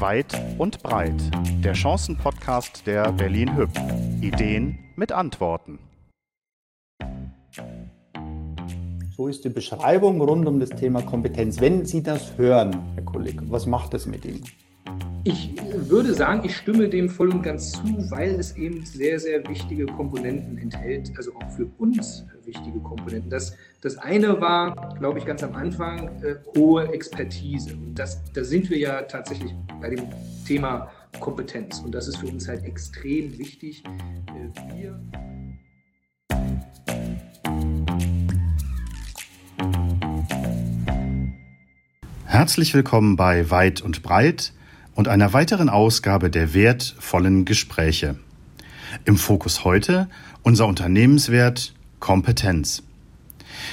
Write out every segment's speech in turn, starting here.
Weit und breit. Der Chancen-Podcast der Berlin Hüb. Ideen mit Antworten. So ist die Beschreibung rund um das Thema Kompetenz. Wenn Sie das hören, Herr Kollege, was macht das mit Ihnen? Ich würde sagen, ich stimme dem voll und ganz zu, weil es eben sehr, sehr wichtige Komponenten enthält, also auch für uns wichtige Komponenten. Das, das eine war, glaube ich, ganz am Anfang äh, hohe Expertise. Und das, da sind wir ja tatsächlich bei dem Thema Kompetenz. Und das ist für uns halt extrem wichtig. Äh, wir Herzlich willkommen bei Weit und Breit und einer weiteren Ausgabe der wertvollen Gespräche. Im Fokus heute unser Unternehmenswert Kompetenz.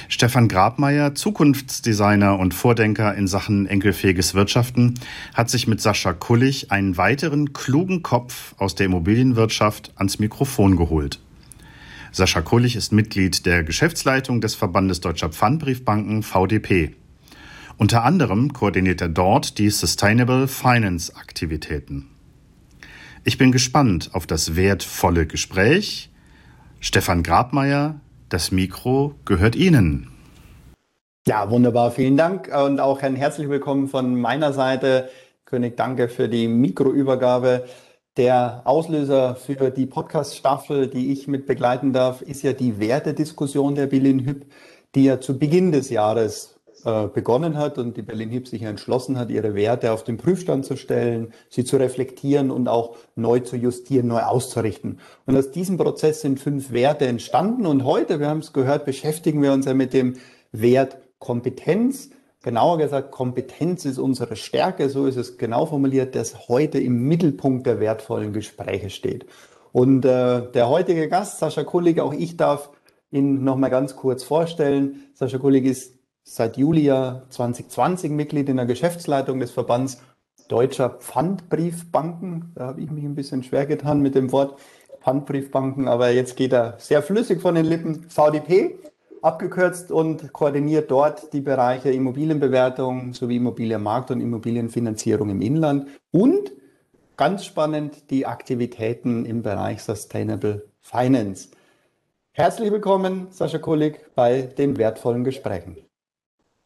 Stefan Grabmeier, Zukunftsdesigner und Vordenker in Sachen enkelfähiges Wirtschaften, hat sich mit Sascha Kullig einen weiteren klugen Kopf aus der Immobilienwirtschaft ans Mikrofon geholt. Sascha Kullig ist Mitglied der Geschäftsleitung des Verbandes Deutscher Pfandbriefbanken VDP. Unter anderem koordiniert er dort die Sustainable Finance Aktivitäten. Ich bin gespannt auf das wertvolle Gespräch. Stefan Grabmeier, das Mikro gehört Ihnen. Ja, wunderbar. Vielen Dank und auch ein herzlich willkommen von meiner Seite. König, danke für die Mikroübergabe. Der Auslöser für die Podcast-Staffel, die ich mit begleiten darf, ist ja die Wertediskussion der Berlin Hüb, die ja zu Beginn des Jahres äh, begonnen hat und die Berlin Hip sich entschlossen hat, ihre Werte auf den Prüfstand zu stellen, sie zu reflektieren und auch neu zu justieren, neu auszurichten. Und aus diesem Prozess sind fünf Werte entstanden und heute, wir haben es gehört, beschäftigen wir uns ja mit dem Wert Kompetenz. Genauer gesagt, Kompetenz ist unsere Stärke, so ist es genau formuliert, das heute im Mittelpunkt der wertvollen Gespräche steht. Und äh, der heutige Gast, Sascha Kullig, auch ich darf ihn nochmal ganz kurz vorstellen. Sascha Kullig ist seit Juli 2020 Mitglied in der Geschäftsleitung des Verbands Deutscher Pfandbriefbanken. Da habe ich mich ein bisschen schwer getan mit dem Wort Pfandbriefbanken, aber jetzt geht er sehr flüssig von den Lippen. VDP abgekürzt und koordiniert dort die Bereiche Immobilienbewertung sowie Immobilienmarkt und Immobilienfinanzierung im Inland und ganz spannend die Aktivitäten im Bereich Sustainable Finance. Herzlich willkommen, Sascha Kulik, bei den wertvollen Gesprächen.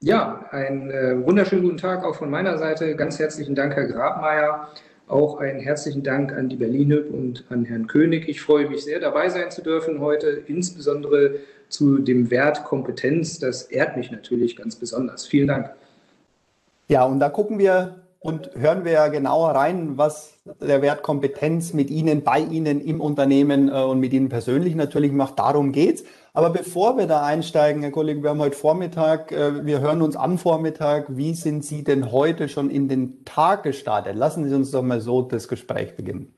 Ja, einen äh, wunderschönen guten Tag auch von meiner Seite. Ganz herzlichen Dank, Herr Grabmeier. Auch einen herzlichen Dank an die Berlinhüb und an Herrn König. Ich freue mich sehr, dabei sein zu dürfen heute, insbesondere zu dem Wert Kompetenz. Das ehrt mich natürlich ganz besonders. Vielen Dank. Ja, und da gucken wir und hören wir genauer rein, was der Wert Kompetenz mit Ihnen, bei Ihnen im Unternehmen äh, und mit Ihnen persönlich natürlich macht. Darum geht's. Aber bevor wir da einsteigen, Herr Kollege, wir haben heute Vormittag, äh, wir hören uns am Vormittag. Wie sind Sie denn heute schon in den Tag gestartet? Lassen Sie uns doch mal so das Gespräch beginnen.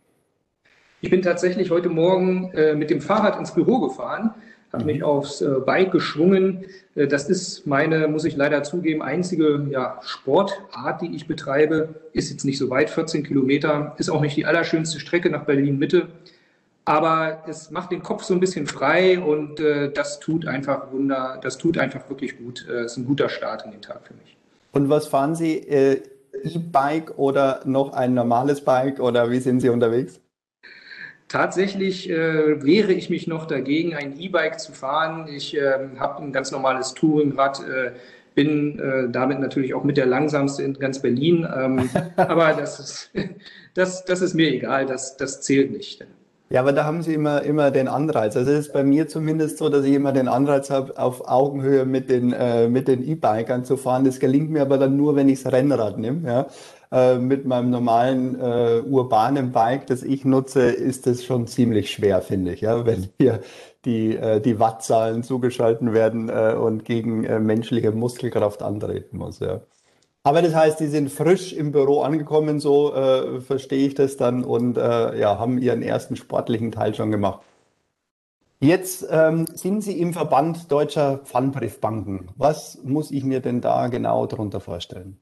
Ich bin tatsächlich heute Morgen äh, mit dem Fahrrad ins Büro gefahren, habe mich mhm. aufs äh, Bike geschwungen. das ist meine, muss ich leider zugeben, einzige ja, Sportart, die ich betreibe. Ist jetzt nicht so weit, 14 Kilometer, ist auch nicht die allerschönste Strecke nach Berlin Mitte aber es macht den Kopf so ein bisschen frei und äh, das tut einfach Wunder, das tut einfach wirklich gut. Es äh, ist ein guter Start in den Tag für mich. Und was fahren Sie? Äh, E-Bike oder noch ein normales Bike oder wie sind Sie unterwegs? Tatsächlich äh, wehre ich mich noch dagegen, ein E-Bike zu fahren. Ich äh, habe ein ganz normales Touringrad, äh, bin äh, damit natürlich auch mit der langsamste in ganz Berlin. Ähm, aber das ist, das, das ist mir egal, das, das zählt nicht. Ja, aber da haben Sie immer, immer den Anreiz. Also es ist bei mir zumindest so, dass ich immer den Anreiz habe, auf Augenhöhe mit den, äh, mit den E-Bikern zu fahren. Das gelingt mir aber dann nur, wenn ich das Rennrad nehme. Ja. Äh, mit meinem normalen äh, urbanen Bike, das ich nutze, ist das schon ziemlich schwer, finde ich. Ja. Wenn hier die, äh, die Wattzahlen zugeschalten werden äh, und gegen äh, menschliche Muskelkraft antreten muss. Ja. Aber das heißt, die sind frisch im Büro angekommen, so äh, verstehe ich das dann, und äh, ja, haben ihren ersten sportlichen Teil schon gemacht. Jetzt ähm, sind Sie im Verband deutscher Pfandbriefbanken. Was muss ich mir denn da genau darunter vorstellen?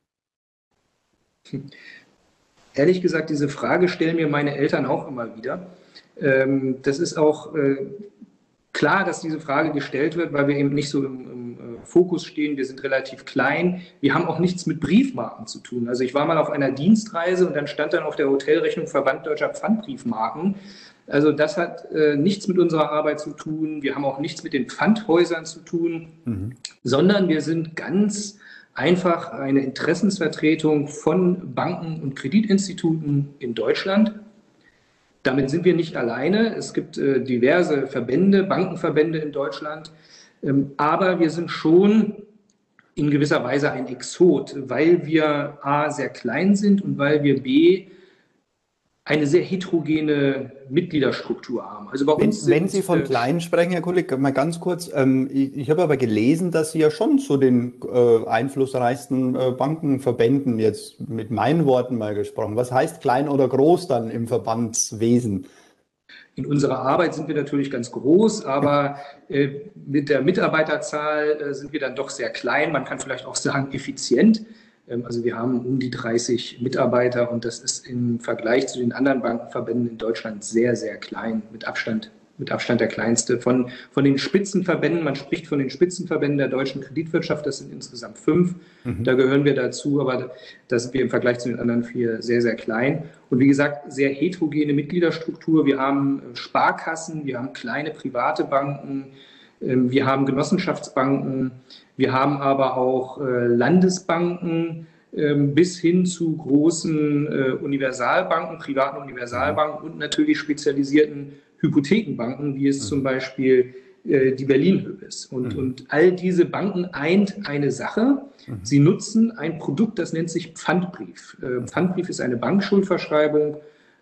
Ehrlich gesagt, diese Frage stellen mir meine Eltern auch immer wieder. Ähm, das ist auch äh, klar, dass diese Frage gestellt wird, weil wir eben nicht so im, im Fokus stehen. Wir sind relativ klein. Wir haben auch nichts mit Briefmarken zu tun. Also ich war mal auf einer Dienstreise und dann stand dann auf der Hotelrechnung Verband Deutscher Pfandbriefmarken. Also das hat äh, nichts mit unserer Arbeit zu tun. Wir haben auch nichts mit den Pfandhäusern zu tun, mhm. sondern wir sind ganz einfach eine Interessensvertretung von Banken und Kreditinstituten in Deutschland. Damit sind wir nicht alleine. Es gibt äh, diverse Verbände, Bankenverbände in Deutschland. Ähm, aber wir sind schon in gewisser Weise ein Exot, weil wir A sehr klein sind und weil wir B eine sehr heterogene Mitgliederstruktur haben. Also bei uns wenn, wenn Sie von äh, klein sprechen, Herr Kollege, mal ganz kurz. Ähm, ich, ich habe aber gelesen, dass Sie ja schon zu den äh, einflussreichsten äh, Bankenverbänden jetzt mit meinen Worten mal gesprochen. Was heißt klein oder groß dann im Verbandswesen? In unserer Arbeit sind wir natürlich ganz groß, aber äh, mit der Mitarbeiterzahl äh, sind wir dann doch sehr klein. Man kann vielleicht auch sagen effizient. Ähm, also wir haben um die 30 Mitarbeiter und das ist im Vergleich zu den anderen Bankenverbänden in Deutschland sehr, sehr klein, mit Abstand, mit Abstand der kleinste. Von, von den Spitzenverbänden, man spricht von den Spitzenverbänden der deutschen Kreditwirtschaft, das sind insgesamt fünf. Mhm. Da gehören wir dazu, aber da sind wir im Vergleich zu den anderen vier sehr, sehr klein. Und wie gesagt, sehr heterogene Mitgliederstruktur. Wir haben äh, Sparkassen, wir haben kleine private Banken, ähm, wir haben Genossenschaftsbanken, wir haben aber auch äh, Landesbanken ähm, bis hin zu großen äh, Universalbanken, privaten Universalbanken und natürlich spezialisierten Hypothekenbanken, wie es zum mhm. Beispiel äh, die Berlin ist. Und, mhm. und all diese Banken eint eine Sache. Mhm. Sie nutzen ein Produkt, das nennt sich Pfandbrief. Pfandbrief ist eine Bankschuldverschreibung.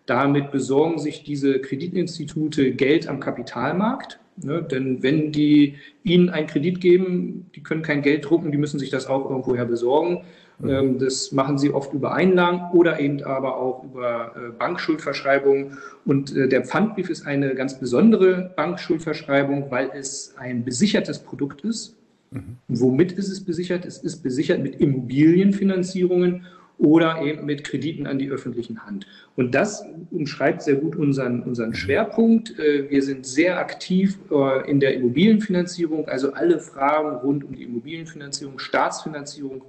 Damit besorgen sich diese Kreditinstitute Geld am Kapitalmarkt Ne? Denn wenn die Ihnen einen Kredit geben, die können kein Geld drucken, die müssen sich das auch irgendwoher besorgen. Mhm. Ähm, das machen sie oft über Einlagen oder eben aber auch über äh, Bankschuldverschreibungen. Und äh, der Pfandbrief ist eine ganz besondere Bankschuldverschreibung, weil es ein besichertes Produkt ist. Mhm. Womit ist es besichert? Es ist besichert mit Immobilienfinanzierungen oder eben mit Krediten an die öffentlichen Hand. Und das umschreibt sehr gut unseren, unseren Schwerpunkt. Äh, wir sind sehr aktiv in der Immobilienfinanzierung, also alle Fragen rund um die Immobilienfinanzierung, Staatsfinanzierung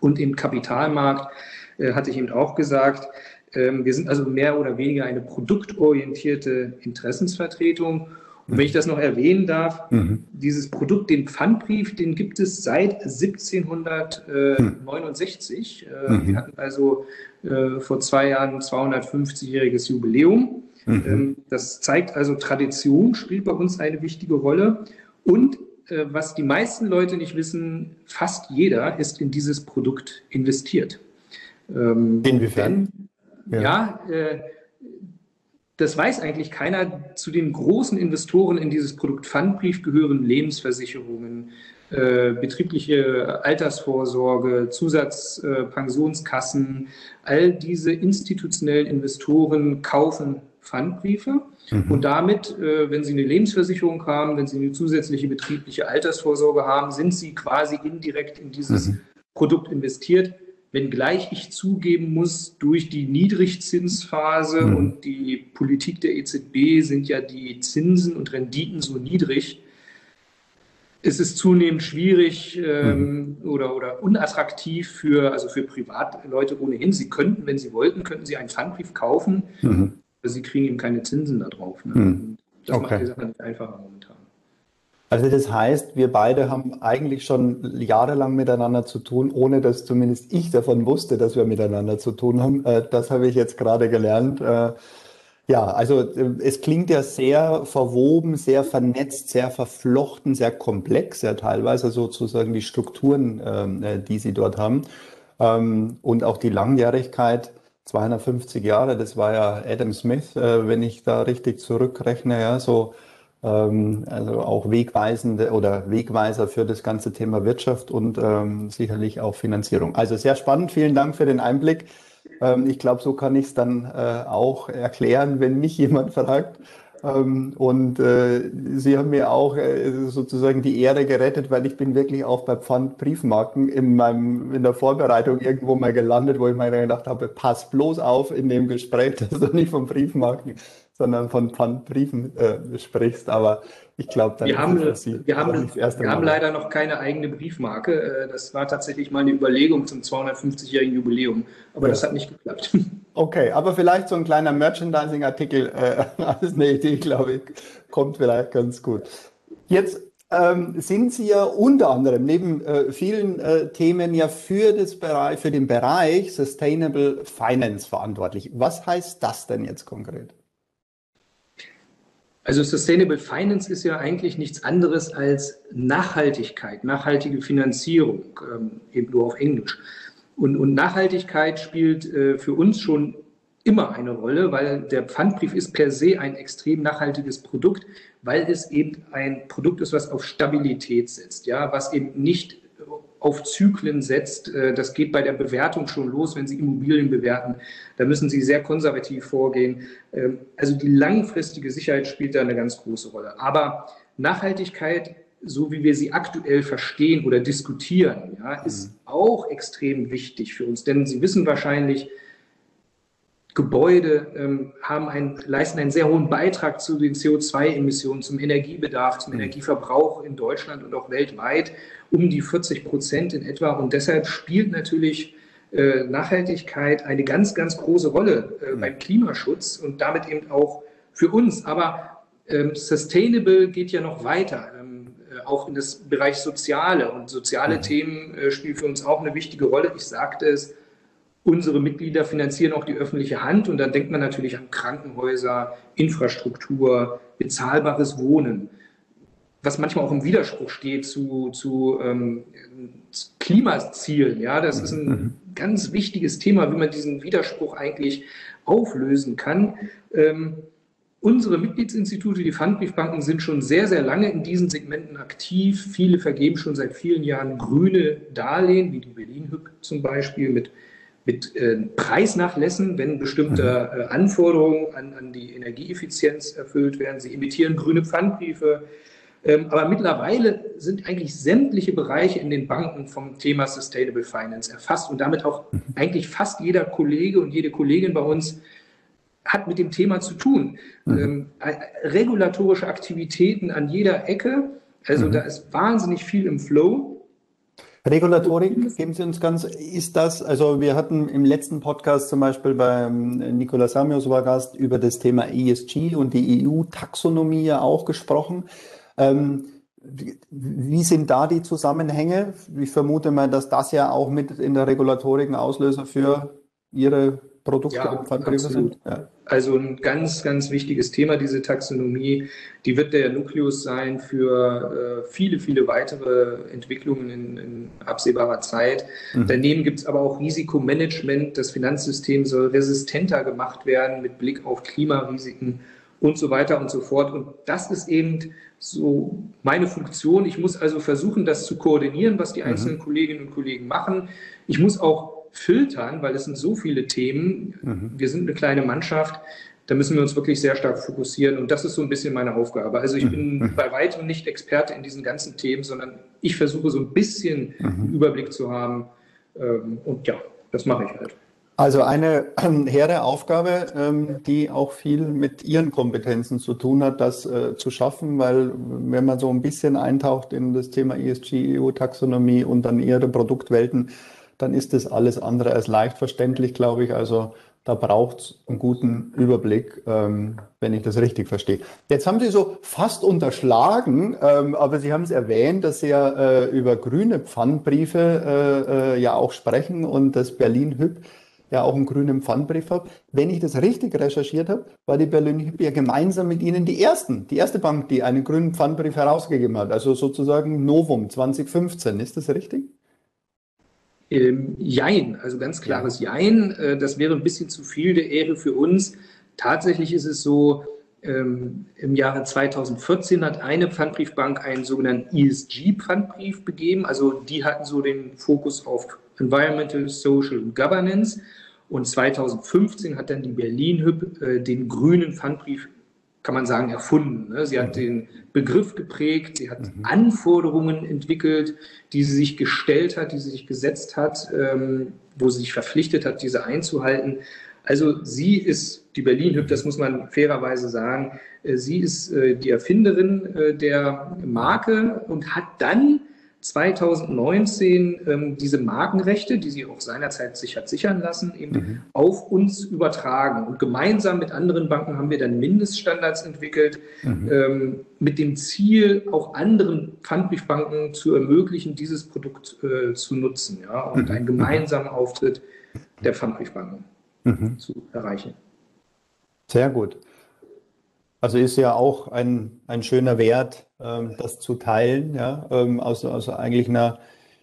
und im Kapitalmarkt, äh, hatte ich eben auch gesagt. Ähm, wir sind also mehr oder weniger eine produktorientierte Interessensvertretung und wenn ich das noch erwähnen darf, mhm. dieses Produkt, den Pfandbrief, den gibt es seit 1769. Mhm. Äh, wir hatten also äh, vor zwei Jahren 250-jähriges Jubiläum. Mhm. Ähm, das zeigt also, Tradition spielt bei uns eine wichtige Rolle. Und was die meisten Leute nicht wissen, fast jeder ist in dieses Produkt investiert. Ähm, Inwiefern? Denn, ja, ja äh, das weiß eigentlich keiner. Zu den großen Investoren in dieses Produkt Pfandbrief gehören Lebensversicherungen, äh, betriebliche Altersvorsorge, Zusatzpensionskassen. Äh, all diese institutionellen Investoren kaufen Pfandbriefe mhm. und damit, äh, wenn sie eine Lebensversicherung haben, wenn sie eine zusätzliche betriebliche Altersvorsorge haben, sind sie quasi indirekt in dieses mhm. Produkt investiert wenngleich ich zugeben muss, durch die Niedrigzinsphase mhm. und die Politik der EZB sind ja die Zinsen und Renditen so niedrig, ist es zunehmend schwierig ähm, mhm. oder, oder unattraktiv für, also für Privatleute ohnehin. Sie könnten, wenn sie wollten, könnten sie einen Pfandbrief kaufen, mhm. Sie kriegen eben keine Zinsen darauf. Ne? Mhm. Das okay. macht die Sache nicht einfacher momentan. Also das heißt, wir beide haben eigentlich schon jahrelang miteinander zu tun, ohne dass zumindest ich davon wusste, dass wir miteinander zu tun haben. Äh, das habe ich jetzt gerade gelernt. Äh, ja, also äh, es klingt ja sehr verwoben, sehr vernetzt, sehr verflochten, sehr komplex, ja teilweise sozusagen die Strukturen, ähm, die Sie dort haben. Ähm, und auch die Langjährigkeit, 250 Jahre, das war ja Adam Smith, wenn ich da richtig zurückrechne, ja, so ähm, also auch wegweisende oder Wegweiser für das ganze Thema Wirtschaft und ähm, sicherlich auch Finanzierung. Also sehr spannend. Vielen Dank für den Einblick. Ähm, ich glaube, so kann ich es dann äh, auch erklären, wenn mich jemand fragt. Ähm, und äh, Sie haben mir auch äh, sozusagen die Ehre gerettet, weil ich bin wirklich auch bei Pfandbriefmarken in meinem in der Vorbereitung irgendwo mal gelandet, wo ich mir gedacht habe, pass bloß auf in dem Gespräch, dass du nicht von Briefmarken, sondern von Pfandbriefen äh, sprichst. Aber ich glaube, wir haben, wir haben, wir haben leider noch keine eigene Briefmarke. Äh, das war tatsächlich mal eine Überlegung zum 250-jährigen Jubiläum, aber ja. das hat nicht geklappt. Okay, aber vielleicht so ein kleiner Merchandising-Artikel äh, als eine Idee, glaube ich, kommt vielleicht ganz gut. Jetzt ähm, sind Sie ja unter anderem neben äh, vielen äh, Themen ja für, das Bereich, für den Bereich Sustainable Finance verantwortlich. Was heißt das denn jetzt konkret? Also Sustainable Finance ist ja eigentlich nichts anderes als Nachhaltigkeit, nachhaltige Finanzierung, ähm, eben nur auf Englisch. Und, und Nachhaltigkeit spielt äh, für uns schon immer eine Rolle, weil der Pfandbrief ist per se ein extrem nachhaltiges Produkt, weil es eben ein Produkt ist, was auf Stabilität setzt, ja, was eben nicht auf Zyklen setzt. Äh, das geht bei der Bewertung schon los, wenn Sie Immobilien bewerten. Da müssen Sie sehr konservativ vorgehen. Ähm, also die langfristige Sicherheit spielt da eine ganz große Rolle. Aber Nachhaltigkeit so wie wir sie aktuell verstehen oder diskutieren, ja, ist mhm. auch extrem wichtig für uns. Denn Sie wissen wahrscheinlich, Gebäude ähm, haben einen, leisten einen sehr hohen Beitrag zu den CO2-Emissionen, zum Energiebedarf, zum mhm. Energieverbrauch in Deutschland und auch weltweit, um die 40 Prozent in etwa. Und deshalb spielt natürlich äh, Nachhaltigkeit eine ganz, ganz große Rolle äh, mhm. beim Klimaschutz und damit eben auch für uns. Aber ähm, Sustainable geht ja noch weiter auch in das Bereich Soziale. Und soziale mhm. Themen äh, spielen für uns auch eine wichtige Rolle. Ich sagte es, unsere Mitglieder finanzieren auch die öffentliche Hand. Und da denkt man natürlich an Krankenhäuser, Infrastruktur, bezahlbares Wohnen. Was manchmal auch im Widerspruch steht zu, zu ähm, Klimazielen. Ja, das ist ein mhm. ganz wichtiges Thema, wie man diesen Widerspruch eigentlich auflösen kann. Ähm, Unsere Mitgliedsinstitute, die Pfandbriefbanken, sind schon sehr, sehr lange in diesen Segmenten aktiv. Viele vergeben schon seit vielen Jahren grüne Darlehen, wie die Berlin-Hüb zum Beispiel, mit, mit äh, Preisnachlässen, wenn bestimmte mhm. äh, Anforderungen an, an die Energieeffizienz erfüllt werden. Sie emittieren grüne Pfandbriefe. Ähm, aber mittlerweile sind eigentlich sämtliche Bereiche in den Banken vom Thema Sustainable Finance erfasst und damit auch mhm. eigentlich fast jeder Kollege und jede Kollegin bei uns hat mit dem Thema zu tun. Mhm. Ähm, äh, regulatorische Aktivitäten an jeder Ecke, also da ist wahnsinnig viel im Flow. Regulatorik, geben Sie uns ganz, ist das, also wir hatten im letzten Podcast zum Beispiel beim Nicolas Samios war Gast über das Thema ESG und die EU-Taxonomie ja auch gesprochen. Ähm, wie sind da die Zusammenhänge? Ich vermute mal, dass das ja auch mit in der Regulatorik ein Auslöser für Ihre Produkte ja, Pfandbriefe sind. Ja. Also ein ganz, ganz wichtiges Thema, diese Taxonomie. Die wird der Nukleus sein für äh, viele, viele weitere Entwicklungen in, in absehbarer Zeit. Mhm. Daneben gibt es aber auch Risikomanagement. Das Finanzsystem soll resistenter gemacht werden mit Blick auf Klimarisiken und so weiter und so fort. Und das ist eben so meine Funktion. Ich muss also versuchen, das zu koordinieren, was die mhm. einzelnen Kolleginnen und Kollegen machen. Ich muss auch filtern, weil es sind so viele Themen. Mhm. Wir sind eine kleine Mannschaft. Da müssen wir uns wirklich sehr stark fokussieren. Und das ist so ein bisschen meine Aufgabe. Also ich mhm. bin mhm. bei weitem nicht Experte in diesen ganzen Themen, sondern ich versuche so ein bisschen mhm. Überblick zu haben. Ähm, und ja, das mache ich halt. Also eine äh, hehre Aufgabe, ähm, die auch viel mit Ihren Kompetenzen zu tun hat, das äh, zu schaffen, weil wenn man so ein bisschen eintaucht in das Thema ESG, EU-Taxonomie und dann Ihre Produktwelten, dann ist das alles andere als leicht verständlich, glaube ich. Also da braucht es einen guten Überblick, ähm, wenn ich das richtig verstehe. Jetzt haben Sie so fast unterschlagen, ähm, aber Sie haben es erwähnt, dass Sie ja äh, über grüne Pfandbriefe äh, äh, ja auch sprechen und das Berlin Hüb ja auch einen grünen Pfandbrief hat. Wenn ich das richtig recherchiert habe, war die Berlin Hüb ja gemeinsam mit Ihnen die ersten, die erste Bank, die einen grünen Pfandbrief herausgegeben hat. Also sozusagen Novum 2015. Ist das richtig? Ähm, Jein, also ganz klares Jein. Äh, das wäre ein bisschen zu viel der Ehre für uns. Tatsächlich ist es so, ähm, im Jahre 2014 hat eine Pfandbriefbank einen sogenannten ESG-Pfandbrief begeben. Also die hatten so den Fokus auf Environmental, Social und Governance. Und 2015 hat dann die Berlin Hüb äh, den grünen Pfandbrief kann man sagen, erfunden. Ne? Sie hat mhm. den Begriff geprägt, sie hat mhm. Anforderungen entwickelt, die sie sich gestellt hat, die sie sich gesetzt hat, ähm, wo sie sich verpflichtet hat, diese einzuhalten. Also sie ist die Berlin-Hüb, das muss man fairerweise sagen, äh, sie ist äh, die Erfinderin äh, der Marke und hat dann 2019 ähm, diese Markenrechte, die sie auch seinerzeit sich hat sichern lassen, eben mhm. auf uns übertragen. Und gemeinsam mit anderen Banken haben wir dann Mindeststandards entwickelt, mhm. ähm, mit dem Ziel, auch anderen Pfandbriefbanken zu ermöglichen, dieses Produkt äh, zu nutzen ja, und mhm. einen gemeinsamen Auftritt der Pfandbriefbanken mhm. zu erreichen. Sehr gut. Also ist ja auch ein, ein schöner Wert, ähm, das zu teilen, ja, ähm, aus, aus eigentlich einer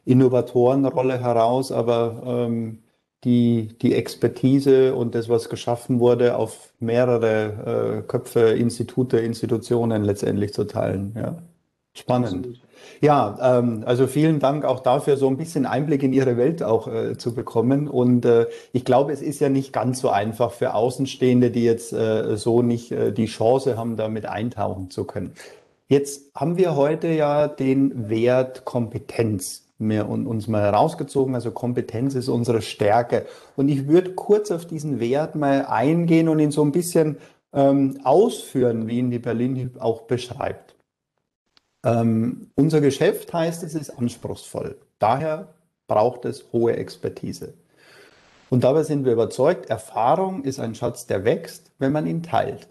Innovatorenrolle heraus, aber ähm, die, die Expertise und das, was geschaffen wurde, auf mehrere äh, Köpfe, Institute, Institutionen letztendlich zu teilen. Ja. Spannend. Absolut. Ja, ähm, also vielen Dank auch dafür, so ein bisschen Einblick in Ihre Welt auch äh, zu bekommen. Und äh, ich glaube, es ist ja nicht ganz so einfach für Außenstehende, die jetzt äh, so nicht äh, die Chance haben, damit eintauchen zu können. Jetzt haben wir heute ja den Wert Kompetenz mir uns mal herausgezogen. Also Kompetenz ist unsere Stärke. Und ich würde kurz auf diesen Wert mal eingehen und ihn so ein bisschen ähm, ausführen, wie ihn die Berlin auch beschreibt. Ähm, unser Geschäft heißt, es ist anspruchsvoll. Daher braucht es hohe Expertise. Und dabei sind wir überzeugt, Erfahrung ist ein Schatz, der wächst, wenn man ihn teilt.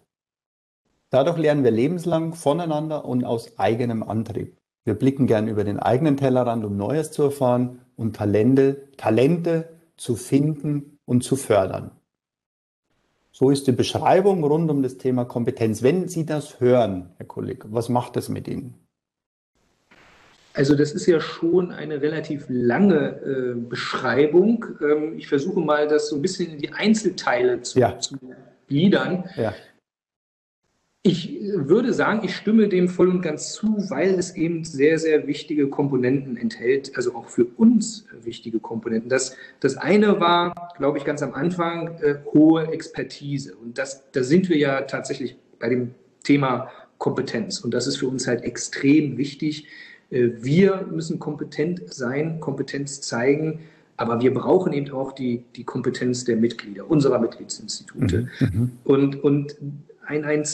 Dadurch lernen wir lebenslang voneinander und aus eigenem Antrieb. Wir blicken gern über den eigenen Tellerrand, um Neues zu erfahren und Talente, Talente zu finden und zu fördern. So ist die Beschreibung rund um das Thema Kompetenz. Wenn Sie das hören, Herr Kollege, was macht das mit Ihnen? Also das ist ja schon eine relativ lange äh, Beschreibung. Ähm, ich versuche mal, das so ein bisschen in die Einzelteile zu, ja. zu gliedern. Ja. Ich würde sagen, ich stimme dem voll und ganz zu, weil es eben sehr, sehr wichtige Komponenten enthält, also auch für uns wichtige Komponenten. Das, das eine war, glaube ich, ganz am Anfang äh, hohe Expertise. Und das, da sind wir ja tatsächlich bei dem Thema Kompetenz. Und das ist für uns halt extrem wichtig. Äh, wir müssen kompetent sein, Kompetenz zeigen, aber wir brauchen eben auch die, die Kompetenz der Mitglieder, unserer Mitgliedsinstitute. Mhm. mhm. Und, und ein, ein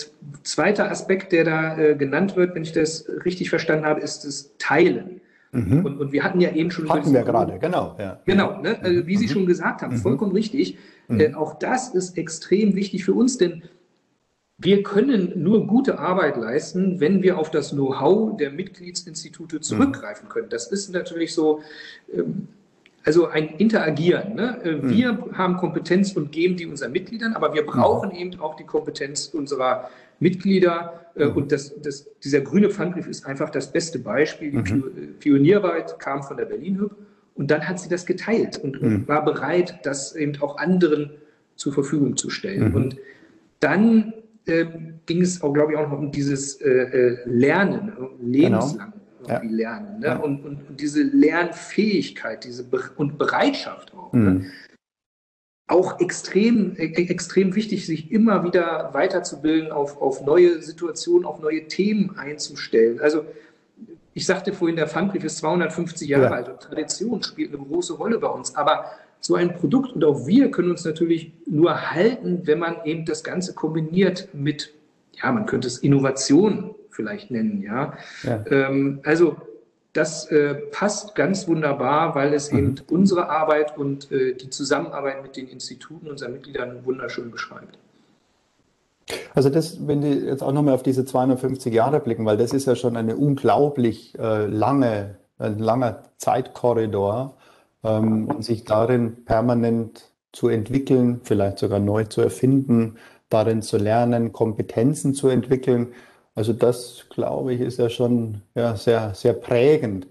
zweiter Aspekt, der da äh, genannt wird, wenn ich das richtig verstanden habe, ist das Teilen. Mhm. Und, und, wir hatten ja eben schon. Hatten wir gerade, genau. Ja. Genau, ne? also, wie Sie mhm. schon gesagt haben, mhm. vollkommen richtig. Mhm. Äh, auch das ist extrem wichtig für uns, denn wir können nur gute Arbeit leisten, wenn wir auf das Know-how der Mitgliedsinstitute mhm. zurückgreifen können. Das ist natürlich so. Ähm, also ein Interagieren. Ne? Äh, hm. Wir mhm. haben Kompetenz und geben die unseren Mitgliedern, aber wir brauchen mhm. eben auch die Kompetenz unserer Mitglieder. Mhm. Und das, das, dieser grüne Pfandbrief ist einfach das beste Beispiel. Die mhm. Pionierarbeit kam von der Berlin-Hüb und dann hat sie das geteilt und, mhm. war bereit, das eben auch anderen zur Verfügung zu stellen. Mhm. Und dann äh, ging es auch, glaube ich, auch noch um dieses äh, äh Lernen, lebenslang. Genau irgendwie ja. lernen. Ne? Ja. Und, und, und, diese Lernfähigkeit diese Be und Bereitschaft auch. Ne? Mhm. Ne? Auch extrem, e extrem wichtig, sich immer wieder weiterzubilden, auf, auf neue Situationen, auf neue Themen einzustellen. Also ich sagte vorhin, der Pfandbrief ist 250 Jahre ja. alt und Tradition spielt eine große Rolle bei uns. Aber so ein Produkt und auch wir können uns natürlich nur halten, wenn man eben das Ganze kombiniert mit, ja, man könnte es Innovation vielleicht nennen. Ja, ja. Ähm, also das äh, passt ganz wunderbar, weil es mhm. eben unsere Arbeit und äh, die Zusammenarbeit mit den Instituten unserer Mitgliedern wunderschön beschreibt. Also das, wenn Sie jetzt auch nochmal auf diese 250 Jahre blicken, weil das ist ja schon eine unglaublich äh, lange, ein langer Zeitkorridor ähm, und sich darin permanent zu entwickeln, vielleicht sogar neu zu erfinden, darin zu lernen, Kompetenzen zu entwickeln. Also das, glaube ich, ist ja schon ja, sehr, sehr prägend.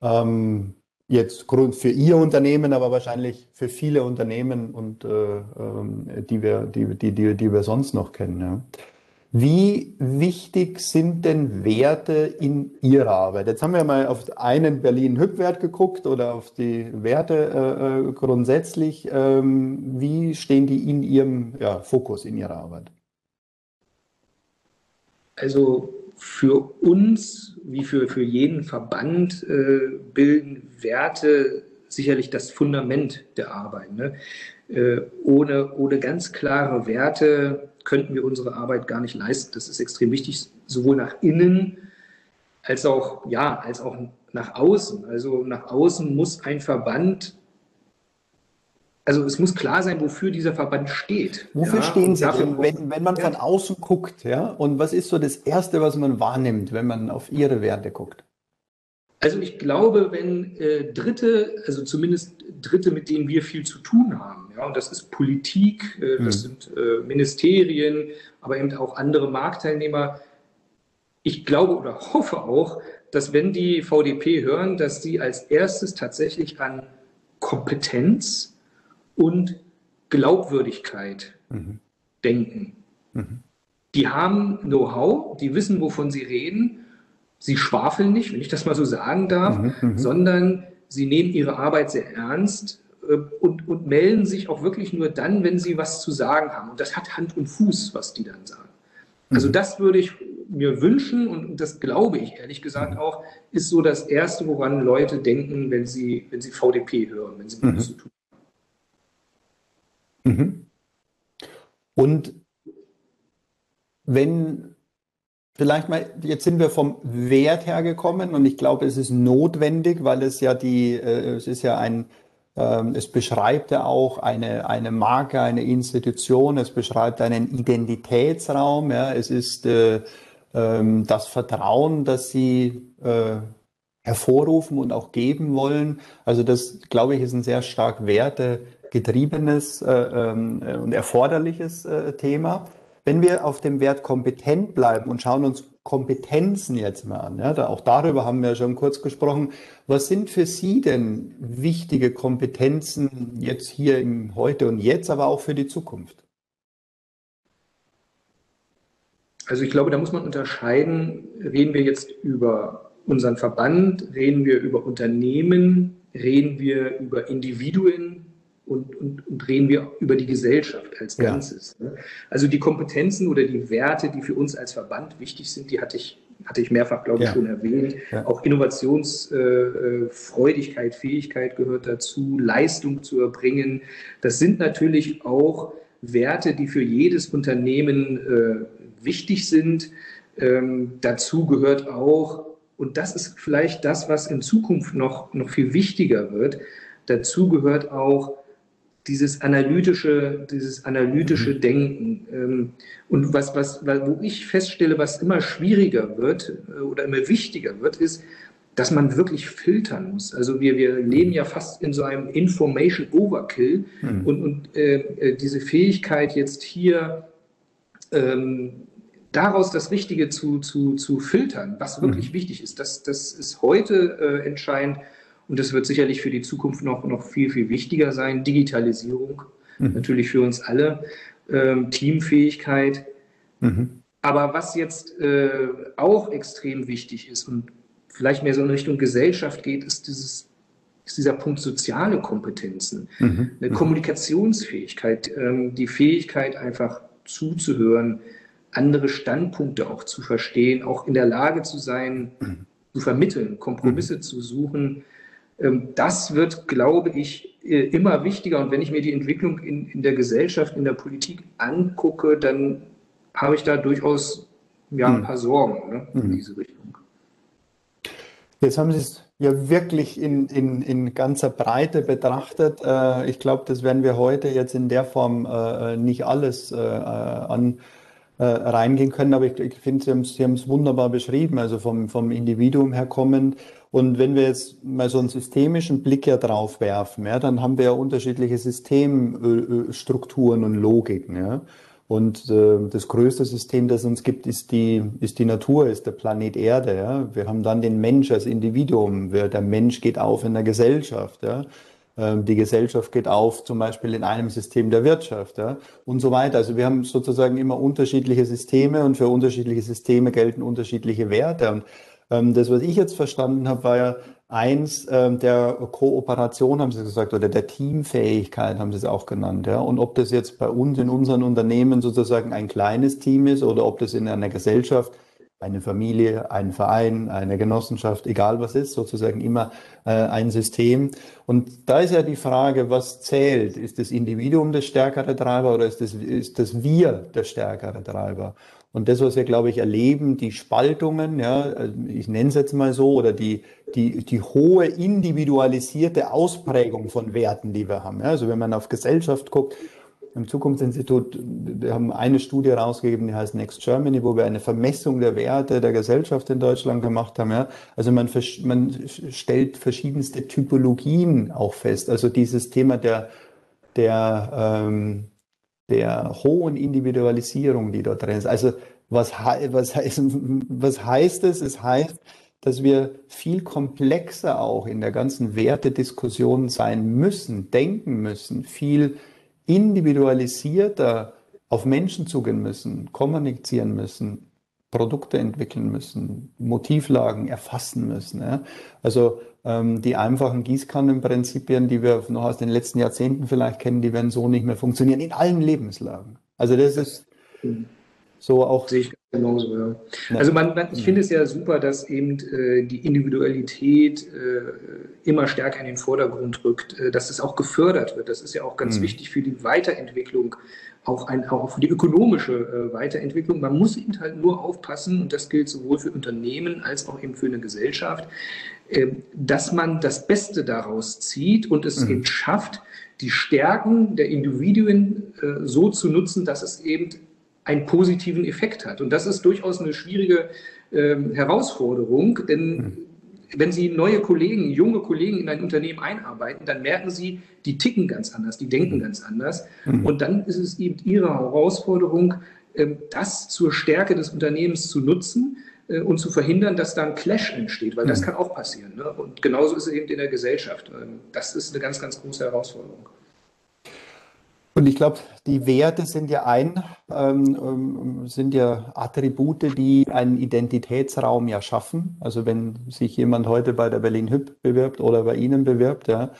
Ähm, jetzt Grund für Ihr Unternehmen, aber wahrscheinlich für viele Unternehmen und äh, äh, die, wir, die, die, die, die wir sonst noch kennen. Ja. Wie wichtig sind denn Werte in Ihrer Arbeit? Jetzt haben wir mal auf einen Berlin-Hüb-Wert geguckt oder auf die Werte äh, äh grundsätzlich. Ähm, wie stehen die in Ihrem ja, Fokus in Ihrer Arbeit? Also für uns, wie für, für jeden Verband, äh, bilden Werte sicherlich das Fundament der Arbeit. Ne? Äh, ohne, ohne ganz klare Werte könnten wir unsere Arbeit gar nicht leisten. Das ist extrem wichtig, sowohl nach innen als auch, ja, als auch nach außen. Also nach außen muss ein Verband also es muss klar sein, wofür dieser Verband steht. Wofür ja, stehen Sie denn, wenn, wenn man von außen guckt, ja? Und was ist so das Erste, was man wahrnimmt, wenn man auf Ihre Werte guckt? Also ich glaube, wenn äh, Dritte, also zumindest Dritte, mit denen wir viel zu tun haben, ja, und das ist Politik, äh, das hm. sind äh, Ministerien, aber eben auch andere Marktteilnehmer. Ich glaube oder hoffe auch, dass wenn die VDP hören, dass sie als erstes tatsächlich an Kompetenz und Glaubwürdigkeit mhm. denken. Mhm. Die haben Know-how, die wissen, wovon sie reden sie schwafeln nicht, wenn ich das mal so sagen darf, mhm, mhm, sondern sie nehmen ihre Arbeit sehr ernst äh, und, und melden sich auch wirklich nur dann, wenn sie was zu sagen haben. Und das hat Hand und Fuß, was die dann sagen. Also mhm. das würde ich mir wünschen und das glaube ich ehrlich gesagt mhm. auch, ist so das Erste, woran Leute denken, wenn sie, wenn sie VDP hören, wenn sie mhm. zu tun haben. Mhm. Und wenn Vielleicht mal, jetzt sind wir vom Wert her gekommen und ich glaube, es ist notwendig, weil es ja die, äh, es ist ja ein, äh, es beschreibt ja auch eine, eine Marke, eine Institution, es beschreibt einen Identitätsraum, ja, es ist äh, äh, das Vertrauen, das sie äh, hervorrufen und auch geben wollen. Also das, glaube ich, ist ein sehr stark wertegetriebenes äh, ähm, und erforderliches Thema. Wenn wir auf dem Wert kompetent bleiben und schauen uns Kompetenzen jetzt mal an, ja, da, auch darüber haben wir schon kurz gesprochen. Was sind für Sie denn wichtige Kompetenzen jetzt hier im Heute und Jetzt, aber auch für die Zukunft? Also ich glaube, da muss man unterscheiden, reden wir jetzt über unseren Verband, reden wir über Unternehmen, reden wir über Individuen, und, und, und reden wir über die Gesellschaft als Ganzes. Ja. Ne? Also die Kompetenzen oder die Werte, die für uns als Verband wichtig sind, die hatte ich, hatte ich mehrfach, glaube ich, ja. schon erwähnt. Ja. Auch Innovationsfreudigkeit, äh, Fähigkeit gehört dazu, Leistung zu erbringen. Das sind natürlich auch Werte, die für jedes Unternehmen äh, wichtig sind. Ähm, dazu gehört auch, und das ist vielleicht das, was in Zukunft noch, noch viel wichtiger wird, dazu gehört auch dieses analytische, dieses analytische mhm. Denken. Ähm, und was, was, wo ich feststelle, was immer schwieriger wird äh, oder immer wichtiger wird, ist, dass man wirklich filtern muss. Also wir, wir leben ja fast in so einem Information Overkill mhm. und, und äh, äh, diese Fähigkeit jetzt hier ähm, daraus das Richtige zu, zu, zu filtern, was wirklich mhm. wichtig ist, das, das ist heute äh, entscheidend und das wird sicherlich für die Zukunft noch, noch viel, viel wichtiger sein. Digitalisierung, mhm. natürlich für uns alle, ähm, Teamfähigkeit. Mhm. Aber was jetzt äh, auch extrem wichtig ist und vielleicht mehr so in Richtung Gesellschaft geht, ist dieses ist dieser Punkt soziale Kompetenzen, mhm. eine mhm. Kommunikationsfähigkeit, ähm, die Fähigkeit einfach zuzuhören, andere Standpunkte auch zu verstehen, auch in der Lage zu sein, mhm. zu vermitteln, Kompromisse mhm. zu suchen, das wird, glaube ich, äh, immer wichtiger. Und wenn ich mir die Entwicklung in, in der Gesellschaft, in der Politik angucke, dann habe ich da durchaus ja, ein hm. paar Sorgen ne, in hm. diese Richtung. Jetzt haben Sie es ja wirklich in, in, in ganzer Breite betrachtet. Äh, ich glaube, das werden wir heute jetzt in der Form äh, nicht alles an reingehen können, aber ich, ich finde, Sie haben es wunderbar beschrieben, also vom, vom Individuum her kommend und wenn wir jetzt mal so einen systemischen Blick ja drauf werfen, ja, dann haben wir ja unterschiedliche Systemstrukturen und Logiken. Ja. Und äh, das größte System, das uns gibt, ist die, ist die Natur, ist der Planet Erde. Ja. Wir haben dann den Mensch als Individuum. Der Mensch geht auf in der Gesellschaft. Ja. Ähm, die Gesellschaft geht auf, zum Beispiel in einem System der Wirtschaft ja, und so weiter. Also wir haben sozusagen immer unterschiedliche Systeme und für unterschiedliche Systeme gelten unterschiedliche Werte. Und ähm, das, was ich jetzt verstanden habe, war ja eins ähm, der Kooperation, haben Sie gesagt, oder der Teamfähigkeit haben Sie es auch genannt. Ja? Und ob das jetzt bei uns in unseren Unternehmen sozusagen ein kleines Team ist oder ob das in einer Gesellschaft eine Familie, ein Verein, eine Genossenschaft, egal was ist, sozusagen immer äh, ein System. Und da ist ja die Frage, was zählt? Ist das Individuum der stärkere Treiber oder ist das, ist das Wir der stärkere Treiber? Und das, was wir, glaube ich, erleben, die Spaltungen, ja, ich nenne es jetzt mal so, oder die, die, die hohe individualisierte Ausprägung von Werten, die wir haben. Ja, also wenn man auf Gesellschaft guckt, im Zukunftsinstitut, wir haben eine Studie rausgegeben, die heißt Next Germany, wo wir eine Vermessung der Werte der Gesellschaft in Deutschland gemacht haben. Ja. Also man, man stellt verschiedenste Typologien auch fest. Also dieses Thema der, der, ähm, der hohen Individualisierung, die dort drin ist. Also was, was, was heißt es? Es heißt, dass wir viel komplexer auch in der ganzen Wertediskussion sein müssen, denken müssen, viel individualisierter auf Menschen zugehen müssen, kommunizieren müssen, Produkte entwickeln müssen, Motivlagen erfassen müssen. Ja. Also ähm, die einfachen Gießkannenprinzipien, die wir noch aus den letzten Jahrzehnten vielleicht kennen, die werden so nicht mehr funktionieren in allen Lebenslagen. Also das ist so auch. Sehe ich genauso, ja. Also man, man ich finde es ja super, dass eben äh, die Individualität äh, immer stärker in den Vordergrund rückt, äh, dass es auch gefördert wird. Das ist ja auch ganz mhm. wichtig für die Weiterentwicklung, auch, ein, auch für die ökonomische äh, Weiterentwicklung. Man muss eben halt nur aufpassen, und das gilt sowohl für Unternehmen als auch eben für eine Gesellschaft, ähm, dass man das Beste daraus zieht und es mhm. eben schafft, die Stärken der Individuen äh, so zu nutzen, dass es eben einen positiven Effekt hat. Und das ist durchaus eine schwierige ähm, Herausforderung, denn mhm. Wenn Sie neue Kollegen, junge Kollegen in ein Unternehmen einarbeiten, dann merken Sie, die ticken ganz anders, die denken mhm. ganz anders. Mhm. Und dann ist es eben Ihre Herausforderung, ähm, das zur Stärke des Unternehmens zu nutzen äh, und zu verhindern, dass da ein Clash entsteht, weil das kann auch passieren. Ne? Und genauso ist es eben in der Gesellschaft. Ähm, das ist eine ganz, ganz große Herausforderung. Und ich glaube, die Werte sind ja ein, ähm, ähm, sind ja Attribute, die einen Identitätsraum ja schaffen. Also wenn sich jemand heute bei der Berlin Hüb bewirbt oder bei Ihnen bewirbt, ja,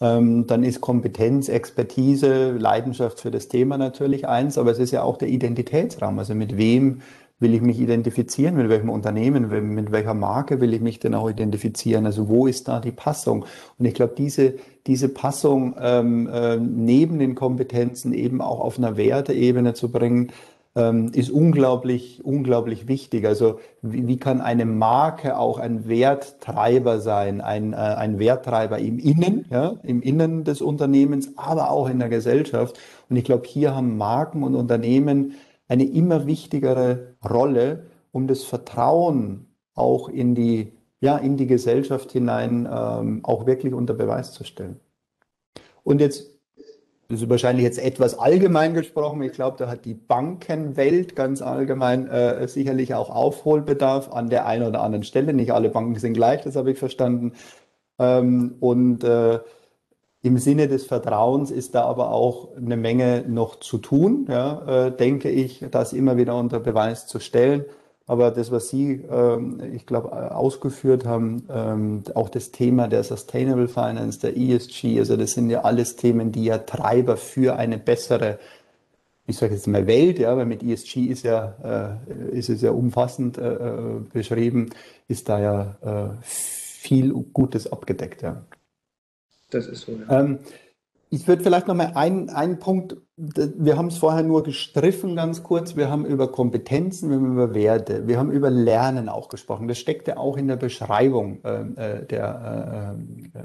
ähm, dann ist Kompetenz, Expertise, Leidenschaft für das Thema natürlich eins, aber es ist ja auch der Identitätsraum. Also mit wem will ich mich identifizieren, mit welchem Unternehmen, mit welcher Marke will ich mich denn auch identifizieren? Also wo ist da die Passung? Und ich glaube, diese, diese Passung ähm, äh, neben den Kompetenzen eben auch auf einer Werteebene zu bringen, ähm, ist unglaublich, unglaublich wichtig. Also wie, wie, kann eine Marke auch ein Werttreiber sein, ein, äh, ein Werttreiber im Innen, ja, im Innen des Unternehmens, aber auch in der Gesellschaft. Und ich glaube, hier haben Marken und Unternehmen eine immer wichtigere Rolle, um das Vertrauen auch in die, ja, in die Gesellschaft hinein ähm, auch wirklich unter Beweis zu stellen. Und jetzt, das ist wahrscheinlich jetzt etwas allgemein gesprochen, ich glaube, da hat die Bankenwelt ganz allgemein äh, sicherlich auch Aufholbedarf an der einen oder anderen Stelle. Nicht alle Banken sind gleich, das habe ich verstanden. Ähm, und äh, im Sinne des Vertrauens ist da aber auch eine Menge noch zu tun, ja, äh, denke ich, das immer wieder unter Beweis zu stellen. Aber das, was Sie, ähm, ich glaube, äh, ausgeführt haben, ähm, auch das Thema der Sustainable Finance, der ESG, also das sind ja alles Themen, die ja Treiber für eine bessere, ich sage jetzt mal Welt, ja, weil mit ESG ist ja, äh, ist es ja umfassend äh, äh beschrieben, ist da ja äh, viel Gutes abgedeckt, ja. Das ist so. Ja. Ähm, ich würde vielleicht noch mal einen, einen Punkt, wir haben es vorher nur gestriffen ganz kurz, wir haben über Kompetenzen, wir haben über Werte, wir haben über Lernen auch gesprochen. Das steckte auch in der Beschreibung äh, äh der, äh, äh,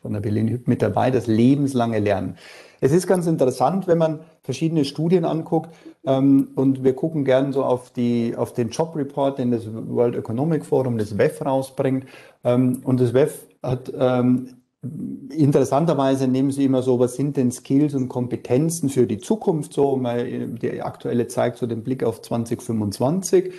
von der Berlin Hüb mit dabei, das lebenslange Lernen. Es ist ganz interessant, wenn man verschiedene Studien anguckt ähm, und wir gucken gern so auf, die, auf den Job Report, den das World Economic Forum, das WEF rausbringt. Ähm, und das WEF hat ähm, Interessanterweise nehmen Sie immer so, was sind denn Skills und Kompetenzen für die Zukunft so? Die aktuelle zeigt so den Blick auf 2025.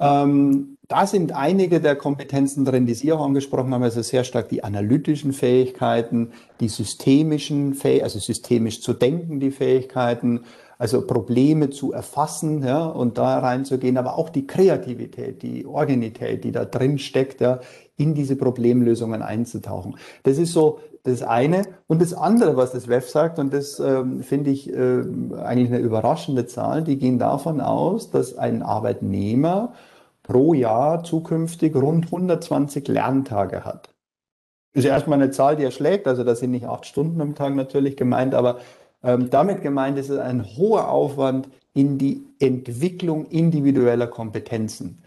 Ähm, da sind einige der Kompetenzen drin, die Sie auch angesprochen haben, also sehr stark die analytischen Fähigkeiten, die systemischen Fähigkeiten, also systemisch zu denken, die Fähigkeiten, also Probleme zu erfassen ja, und da reinzugehen, aber auch die Kreativität, die Organität, die da drin steckt, ja, in diese Problemlösungen einzutauchen. Das ist so das eine. Und das andere, was das WEF sagt, und das ähm, finde ich äh, eigentlich eine überraschende Zahl, die gehen davon aus, dass ein Arbeitnehmer pro Jahr zukünftig rund 120 Lerntage hat. Ist erstmal eine Zahl, die erschlägt, also das sind nicht acht Stunden am Tag natürlich gemeint, aber ähm, damit gemeint ist es ein hoher Aufwand in die Entwicklung individueller Kompetenzen.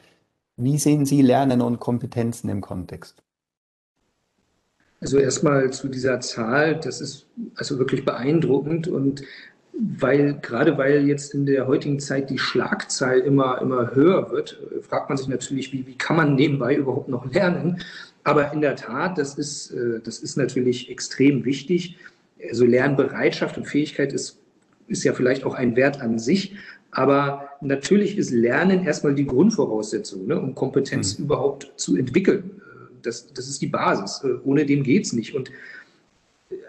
Wie sehen Sie Lernen und Kompetenzen im Kontext? Also erstmal zu dieser Zahl, das ist also wirklich beeindruckend und weil, gerade weil jetzt in der heutigen Zeit die Schlagzahl immer, immer höher wird, fragt man sich natürlich, wie, wie kann man nebenbei überhaupt noch lernen? Aber in der Tat, das ist, äh, das ist natürlich extrem wichtig. Also Lernbereitschaft und Fähigkeit ist, ist ja vielleicht auch ein Wert an sich. Aber natürlich ist Lernen erstmal die Grundvoraussetzung, ne, um Kompetenz mhm. überhaupt zu entwickeln. Das, das ist die Basis. Äh, ohne dem geht es nicht. Und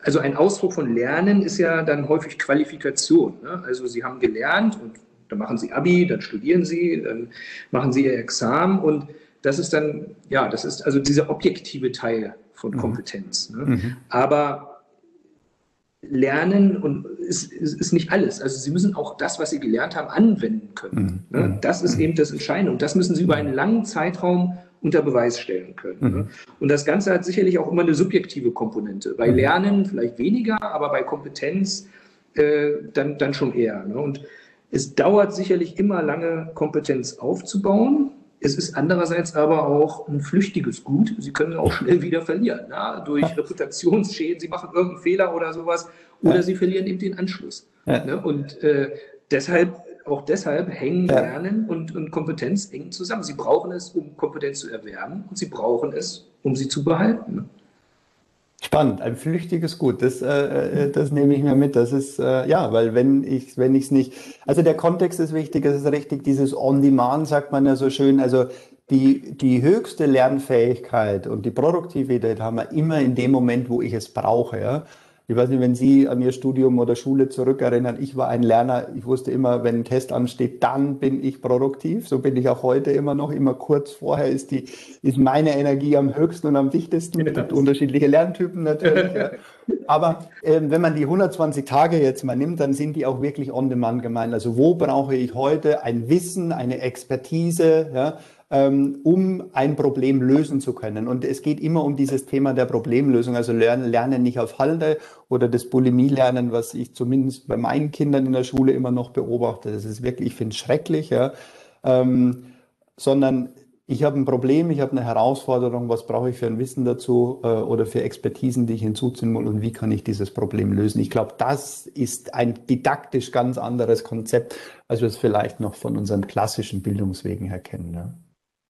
also ein Ausdruck von Lernen ist ja dann häufig Qualifikation. Ne? Also Sie haben gelernt und dann machen Sie Abi, dann studieren Sie, dann machen Sie Ihr Examen und das ist dann, ja, das ist also dieser objektive Teil von mhm. Kompetenz. Ne? Mhm. Aber Lernen und ist, ist, ist, nicht alles. Also Sie müssen auch das, was Sie gelernt haben, anwenden können. Mhm. Ne? Das ist mhm. eben das Entscheidende. Und das müssen Sie über einen langen Zeitraum unter Beweis stellen können. Ne? Mhm. Und das Ganze hat sicherlich auch immer eine subjektive Komponente. Bei mhm. Lernen vielleicht weniger, aber bei Kompetenz äh, dann, dann schon eher. Ne? Und es dauert sicherlich immer lange, Kompetenz aufzubauen. Es ist andererseits aber auch ein flüchtiges Gut. Sie können auch schnell wieder verlieren, ja? durch Reputationsschäden. Sie machen irgendeinen Fehler oder sowas oder ja. Sie verlieren eben den Anschluss. Ja. Ne? Und äh, deshalb auch deshalb hängen ja. Lernen und, und Kompetenz eng zusammen. Sie brauchen es, um Kompetenz zu erwerben und sie brauchen es, um sie zu behalten. Spannend, ein flüchtiges Gut. Das, äh, äh das nehme ich mir mit. Das ist äh, ja, weil wenn ich wenn ich es nicht, also der Kontext ist wichtig. Es ist richtig. Dieses On-Demand sagt man ja so schön. Also die die höchste Lernfähigkeit und die Produktivität haben wir immer in dem Moment, wo ich es brauche. Ja? Ich weiß nicht, wenn Sie an Ihr Studium oder Schule zurückerinnern. Ich war ein Lerner. Ich wusste immer, wenn ein Test ansteht, dann bin ich produktiv. So bin ich auch heute immer noch. Immer kurz vorher ist die, ist meine Energie am höchsten und am dichtesten. Es gibt unterschiedliche Lerntypen natürlich. ja. Aber äh, wenn man die 120 Tage jetzt mal nimmt, dann sind die auch wirklich on demand gemeint. Also wo brauche ich heute ein Wissen, eine Expertise, ja, ähm, um ein Problem lösen zu können. Und es geht immer um dieses Thema der Problemlösung, also lernen, lernen nicht auf Halde oder das Bulimie-Lernen, was ich zumindest bei meinen Kindern in der Schule immer noch beobachte. Das ist wirklich, ich finde es schrecklich, ja. Ähm, sondern ich habe ein Problem, ich habe eine Herausforderung, was brauche ich für ein Wissen dazu äh, oder für Expertisen, die ich hinzuziehen muss und wie kann ich dieses Problem lösen. Ich glaube, das ist ein didaktisch ganz anderes Konzept, als wir es vielleicht noch von unseren klassischen Bildungswegen her kennen. Ja.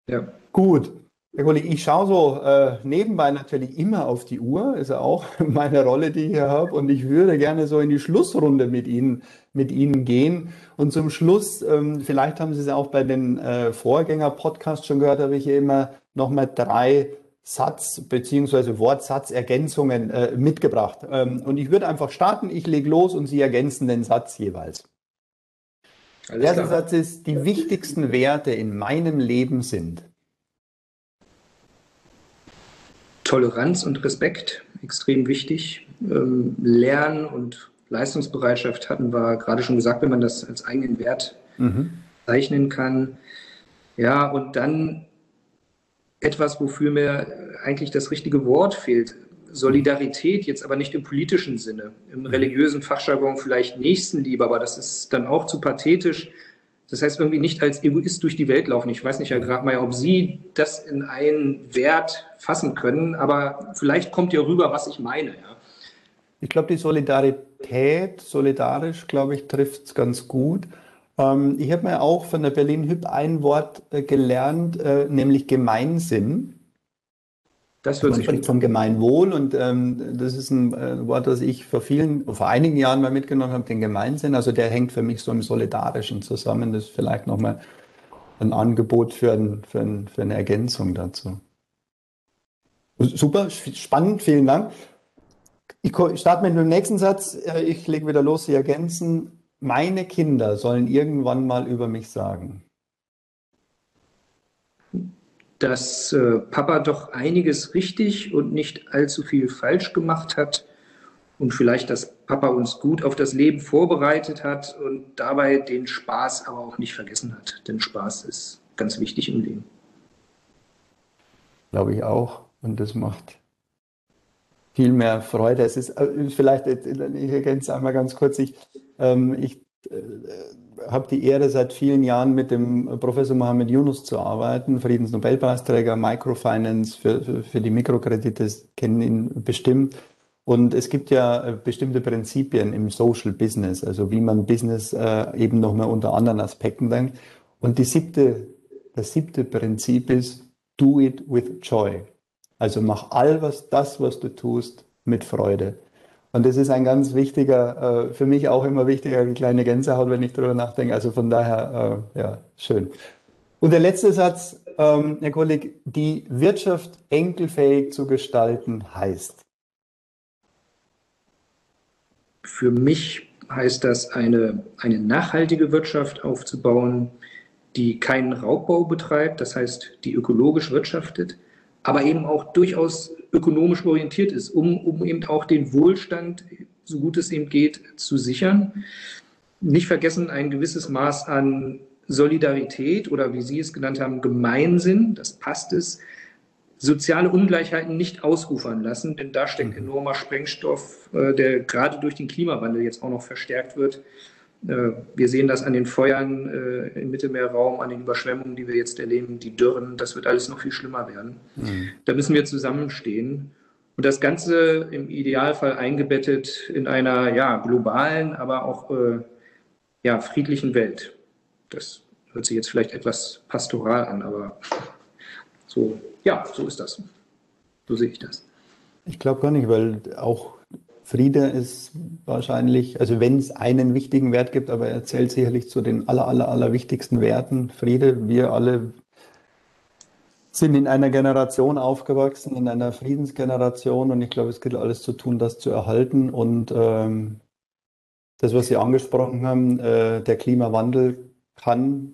Ja. Gut. Herr Kollege, ich schaue so äh, nebenbei natürlich immer auf die Uhr, ist ja auch meine Rolle, die ich hier habe. Und ich würde gerne so in die Schlussrunde mit Ihnen, mit Ihnen gehen. Und zum Schluss, ähm, vielleicht haben Sie es auch bei den äh, Vorgänger-Podcasts schon gehört, habe ich hier immer nochmal drei Satz- bzw. Wortsatzergänzungen äh, mitgebracht. Ähm, und ich würde einfach starten, ich lege los und Sie ergänzen den Satz jeweils. Alles Der erste klar. Satz ist, die wichtigsten Werte in meinem Leben sind. Toleranz und Respekt, extrem wichtig. Ähm, Lern- und Leistungsbereitschaft hatten wir gerade schon gesagt, wenn man das als eigenen Wert mhm. zeichnen kann. Ja, und dann etwas, wofür mir eigentlich das richtige Wort fehlt. Solidarität jetzt aber nicht im politischen Sinne, im mhm. religiösen Fachjargon vielleicht Nächstenliebe, aber das ist dann auch zu pathetisch. Das heißt, irgendwie nicht als Egoist durch die Welt laufen. Ich weiß nicht, Herr Grabmeier, ob Sie das in einen Wert fassen können, aber vielleicht kommt ja rüber, was ich meine. Ja. Ich glaube, die Solidarität, solidarisch, glaube ich, trifft es ganz gut. Ähm, ich habe mir auch von der Berlin Hüb ein Wort äh, gelernt, äh, nämlich Gemeinsinn. Das hört Man sich spricht vom Gemeinwohl und ähm, das ist ein äh, Wort, das ich vor vielen, vor einigen Jahren mal mitgenommen habe, den Gemeinsinn. Also der hängt für mich so im Solidarischen zusammen. Das ist vielleicht nochmal ein Angebot für, ein, für, ein, für eine Ergänzung dazu. Super, spannend, vielen Dank. Ich starte mit dem nächsten Satz. Äh, ich lege wieder los, Sie ergänzen. Meine Kinder sollen irgendwann mal über mich sagen dass äh, Papa doch einiges richtig und nicht allzu viel falsch gemacht hat und vielleicht, dass Papa uns gut auf das Leben vorbereitet hat und dabei den Spaß aber auch nicht vergessen hat. Denn Spaß ist ganz wichtig im Leben. glaube ich auch. Und das macht viel mehr Freude. Es ist äh, vielleicht, äh, ich ergänze einmal ganz kurz, ich, ähm, ich äh, habe die Ehre, seit vielen Jahren mit dem Professor Mohammed Yunus zu arbeiten, Friedensnobelpreisträger, Microfinance für, für, für die Mikrokredite, kennen ihn bestimmt. Und es gibt ja äh, bestimmte Prinzipien im Social Business, also wie man Business äh, eben nochmal unter anderen Aspekten denkt. Und die siebte, das siebte Prinzip ist, do it with joy. Also mach all was, das, was du tust, mit Freude. Und das ist ein ganz wichtiger, äh, für mich auch immer wichtiger, eine kleine Gänsehaut, wenn ich darüber nachdenke. Also von daher, äh, ja, schön. Und der letzte Satz, ähm, Herr Kolleg, die Wirtschaft enkelfähig zu gestalten heißt. Für mich heißt das, eine, eine nachhaltige Wirtschaft aufzubauen, die keinen Raubbau betreibt, das heißt, die ökologisch wirtschaftet, aber eben auch durchaus ökonomisch orientiert ist, um, um eben auch den Wohlstand, so gut es eben geht, zu sichern. Nicht vergessen ein gewisses Maß an Solidarität oder wie Sie es genannt haben, Gemeinsinn, das passt es, soziale Ungleichheiten nicht ausufern lassen, denn da steckt mhm. enormer Sprengstoff, äh, der gerade durch den Klimawandel jetzt auch noch verstärkt wird. Äh, wir sehen das an den Feuern äh, im Mittelmeerraum, an den Überschwemmungen, die wir jetzt erleben, die Dürren. Das wird alles noch viel schlimmer werden. Mhm. Da müssen wir zusammenstehen. Und das Ganze im Idealfall eingebettet in einer ja, globalen, aber auch äh, ja, friedlichen Welt. Das hört sich jetzt vielleicht etwas pastoral an, aber so, ja, so ist das. So sehe ich das. Ich glaube gar nicht, weil auch Friede ist wahrscheinlich, also wenn es einen wichtigen Wert gibt, aber er zählt sicherlich zu den aller, aller, aller wichtigsten Werten. Friede, wir alle sind in einer Generation aufgewachsen, in einer Friedensgeneration und ich glaube, es gilt alles zu tun, das zu erhalten und ähm, das, was Sie angesprochen haben, äh, der Klimawandel kann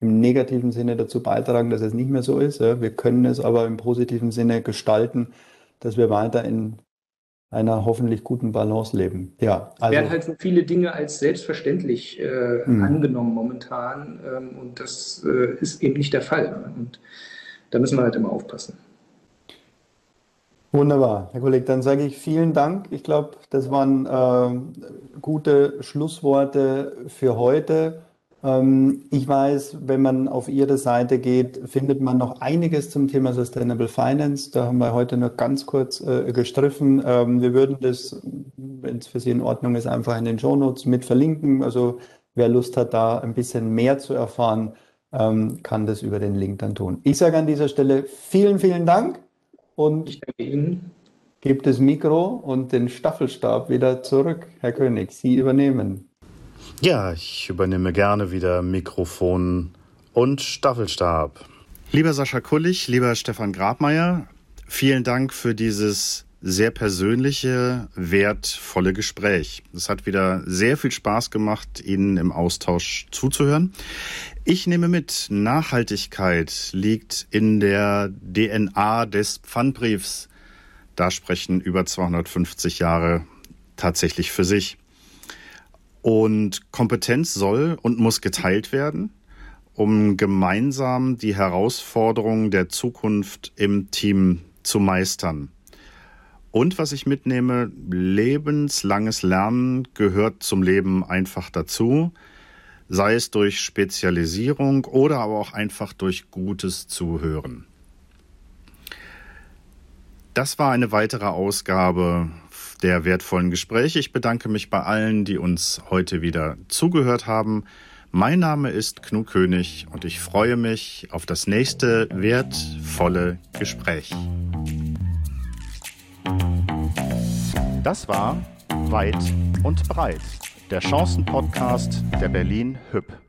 im negativen Sinne dazu beitragen, dass es nicht mehr so ist. Ja. Wir können es aber im positiven Sinne gestalten, dass wir weiter in einer hoffentlich guten Balance leben. Ja, also, werden halt so viele Dinge als selbstverständlich äh, mhm. angenommen momentan ähm, und das äh, ist eben nicht der Fall. Und da müssen wir halt immer aufpassen. Wunderbar, Herr Kollege, dann sage ich vielen Dank. Ich glaube, das waren äh, gute Schlussworte für heute. Ähm, ich weiß, wenn man auf Ihre Seite geht, findet man noch einiges zum Thema Sustainable Finance. Da haben wir heute nur ganz kurz äh, gestriffen. Ähm, wir würden das, wenn es für Sie in Ordnung ist, einfach in den Show Notes mit verlinken. Also wer Lust hat, da ein bisschen mehr zu erfahren, ähm, kann das über den Link dann tun. Ich sage an dieser Stelle vielen, vielen Dank und ich danke Ihnen. gebe das Mikro und den Staffelstab wieder zurück. Herr König, Sie übernehmen. Ja, ich übernehme gerne wieder Mikrofon und Staffelstab. Lieber Sascha Kullig, lieber Stefan Grabmeier, vielen Dank für dieses sehr persönliche, wertvolle Gespräch. Es hat wieder sehr viel Spaß gemacht, Ihnen im Austausch zuzuhören. Ich nehme mit, Nachhaltigkeit liegt in der DNA des Pfandbriefs. Da sprechen über 250 Jahre tatsächlich für sich. Und Kompetenz soll und muss geteilt werden, um gemeinsam die Herausforderungen der Zukunft im Team zu meistern. Und was ich mitnehme, lebenslanges Lernen gehört zum Leben einfach dazu, sei es durch Spezialisierung oder aber auch einfach durch gutes Zuhören. Das war eine weitere Ausgabe der wertvollen Gespräche. Ich bedanke mich bei allen, die uns heute wieder zugehört haben. Mein Name ist Knut König und ich freue mich auf das nächste wertvolle Gespräch. Das war Weit und Breit, der Chancenpodcast der Berlin Hüb.